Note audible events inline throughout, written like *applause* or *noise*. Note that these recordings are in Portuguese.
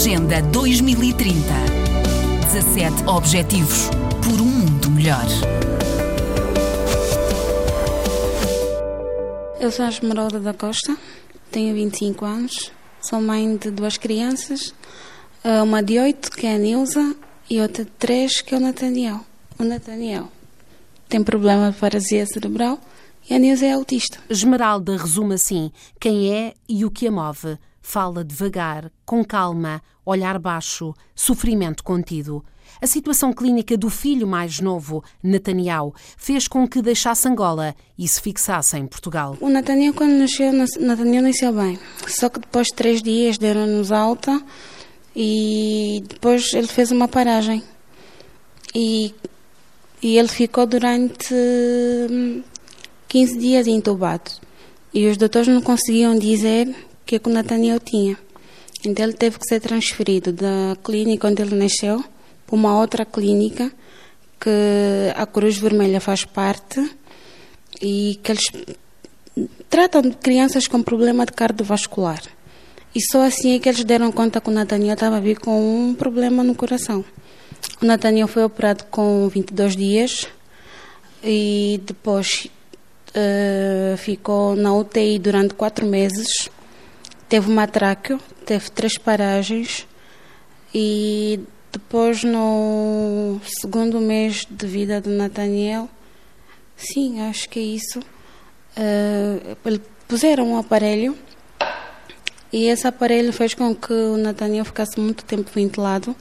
Agenda 2030. 17 Objetivos por um mundo melhor. Eu sou a Esmeralda da Costa, tenho 25 anos, sou mãe de duas crianças, uma de 8, que é a Nilza, e outra de 3, que é o Nathaniel. O Nathaniel tem problema de paralisia cerebral e a Nilza é autista. Esmeralda resume assim quem é e o que a move. Fala devagar, com calma, olhar baixo, sofrimento contido. A situação clínica do filho mais novo, Nathaniel, fez com que deixasse Angola e se fixasse em Portugal. O Nathaniel, quando nasceu, Nathaniel nasceu bem. Só que depois de três dias deram-nos alta e depois ele fez uma paragem. E, e ele ficou durante 15 hum, dias entubado. E os doutores não conseguiam dizer que, o Nathaniel tinha. Então ele teve que ser transferido da clínica onde ele nasceu para uma outra clínica que a Cruz Vermelha faz parte e que eles tratam de crianças com problema de cardiovascular. E só assim é que eles deram conta que o Nathaniel estava a vir com um problema no coração. O Nathaniel foi operado com 22 dias e depois uh, ficou na UTI durante quatro meses Teve uma tráqueo, teve três paragens e depois no segundo mês de vida do Nathaniel, sim, acho que é isso, uh, puseram um aparelho e esse aparelho fez com que o Nathaniel ficasse muito tempo ventilado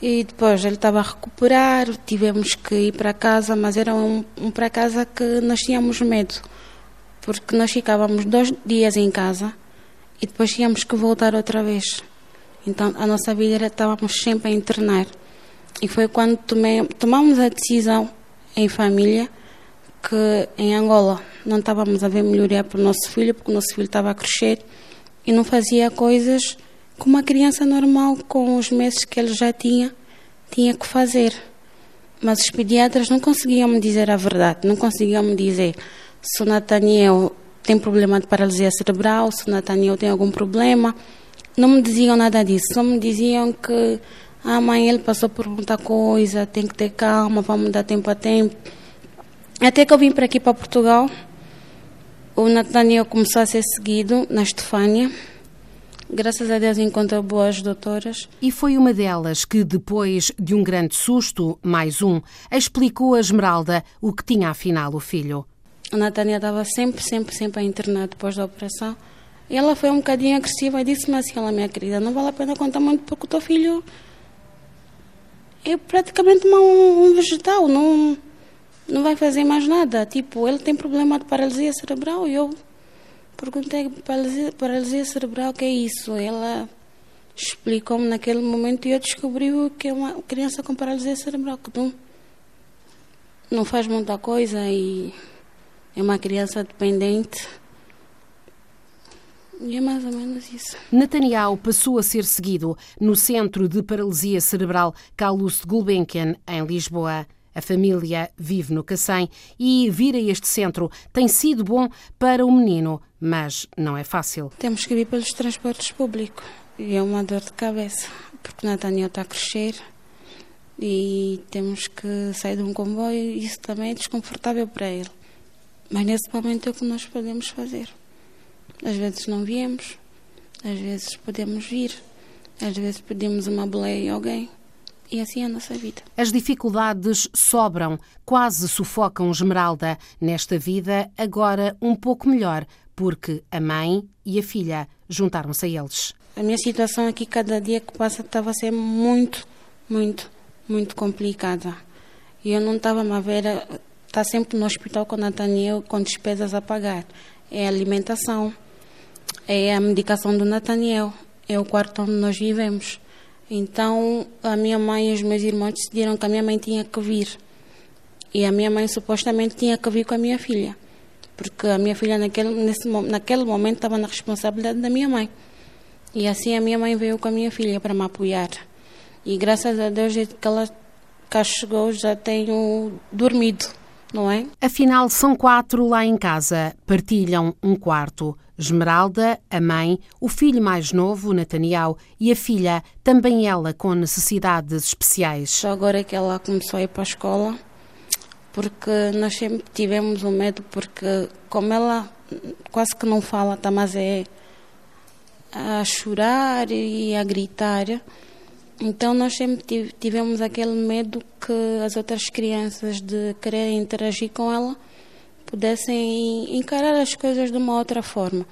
e depois ele estava a recuperar, tivemos que ir para casa, mas era um, um para casa que nós tínhamos medo, porque nós ficávamos dois dias em casa e depois tínhamos que voltar outra vez. Então a nossa vida era estávamos sempre a internar. E foi quando tomei, tomamos a decisão em família que em Angola não estávamos a ver melhoria para o nosso filho, porque o nosso filho estava a crescer e não fazia coisas como uma criança normal, com os meses que ele já tinha, tinha que fazer. Mas os pediatras não conseguiam me dizer a verdade, não conseguiam me dizer se o Nathaniel tem problema de paralisia cerebral, se o Nathaniel tem algum problema. Não me diziam nada disso, só me diziam que a ah, mãe ele passou por muita coisa, tem que ter calma, vamos dar tempo a tempo. Até que eu vim para aqui para Portugal, o Nathaniel começou a ser seguido na Estefânia. Graças a Deus encontrou boas doutoras. E foi uma delas que, depois de um grande susto, mais um, explicou a Esmeralda o que tinha afinal o filho. A Natânia estava sempre, sempre, sempre a internar depois da operação. E ela foi um bocadinho agressiva e disse-me assim, ela, minha querida, não vale a pena contar muito porque o teu filho é praticamente um, um vegetal, não, não vai fazer mais nada. Tipo, ele tem problema de paralisia cerebral e eu perguntei, paralisia, paralisia cerebral, o que é isso? Ela explicou-me naquele momento e eu descobri que é uma criança com paralisia cerebral, que não, não faz muita coisa e é uma criança dependente. E é mais ou menos isso. Nathaniel passou a ser seguido no Centro de Paralisia Cerebral Carlos Gulbenkian, em Lisboa. A família vive no Cacém e vir a este centro tem sido bom para o menino, mas não é fácil. Temos que vir pelos transportes públicos e é uma dor de cabeça, porque Nathaniel está a crescer e temos que sair de um comboio e isso também é desconfortável para ele. Mas nesse momento é o que nós podemos fazer. Às vezes não viemos, às vezes podemos vir, às vezes pedimos uma boleia a alguém. E assim é a nossa vida. As dificuldades sobram, quase sufocam Esmeralda nesta vida, agora um pouco melhor, porque a mãe e a filha juntaram-se a eles. A minha situação aqui, cada dia que passa, estava a ser muito, muito, muito complicada. E eu não estava a ver está sempre no hospital com Nathaniel com despesas a pagar. É a alimentação, é a medicação do Nathaniel, é o quarto onde nós vivemos. Então a minha mãe e os meus irmãos decidiram que a minha mãe tinha que vir. E a minha mãe supostamente tinha que vir com a minha filha. Porque a minha filha naquele, nesse, naquele momento estava na responsabilidade da minha mãe. E assim a minha mãe veio com a minha filha para me apoiar. E graças a Deus, desde que ela cá chegou, já tenho dormido não é? Afinal, são quatro lá em casa, partilham um quarto. Esmeralda, a mãe, o filho mais novo, Nathaniel, e a filha, também ela com necessidades especiais. Só agora é que ela começou a ir para a escola, porque nós sempre tivemos um medo, porque como ela quase que não fala, tá, mas é a chorar e a gritar, então nós sempre tivemos aquele medo que as outras crianças de querer interagir com ela pudessem encarar as coisas de uma outra forma.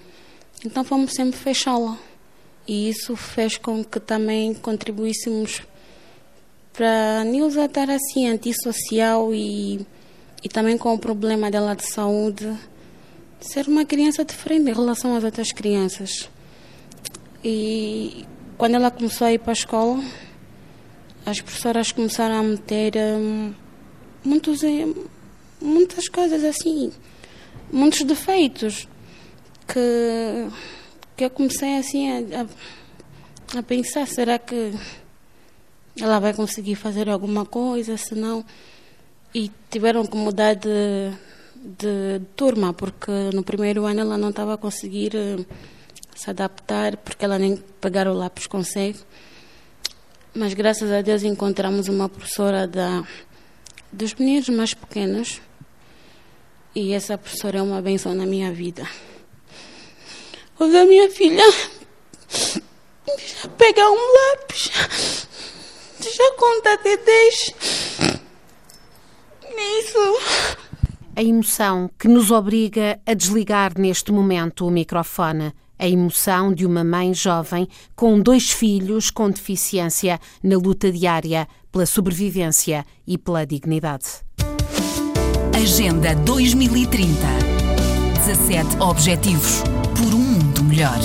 Então fomos sempre fechá-la. E isso fez com que também contribuíssemos para a Nilza estar assim antissocial e, e também com o problema dela de saúde, ser uma criança diferente em relação às outras crianças. E quando ela começou a ir para a escola, as professoras começaram a meter hum, muitos, hum, muitas coisas assim, muitos defeitos que, que eu comecei assim a, a, pensar, será que ela vai conseguir fazer alguma coisa, se não... E tiveram que mudar de, de, de turma, porque no primeiro ano ela não estava a conseguir hum, se adaptar, porque ela nem pegar o lápis consegue. Mas graças a Deus encontramos uma professora da, dos meninos mais pequenos e essa professora é uma benção na minha vida. Quando a minha filha *laughs* pegar um lápis, já conta até 10. Isso. A emoção que nos obriga a desligar neste momento o microfone a emoção de uma mãe jovem com dois filhos com deficiência na luta diária pela sobrevivência e pela dignidade. Agenda 2030 17 Objetivos por um mundo melhor.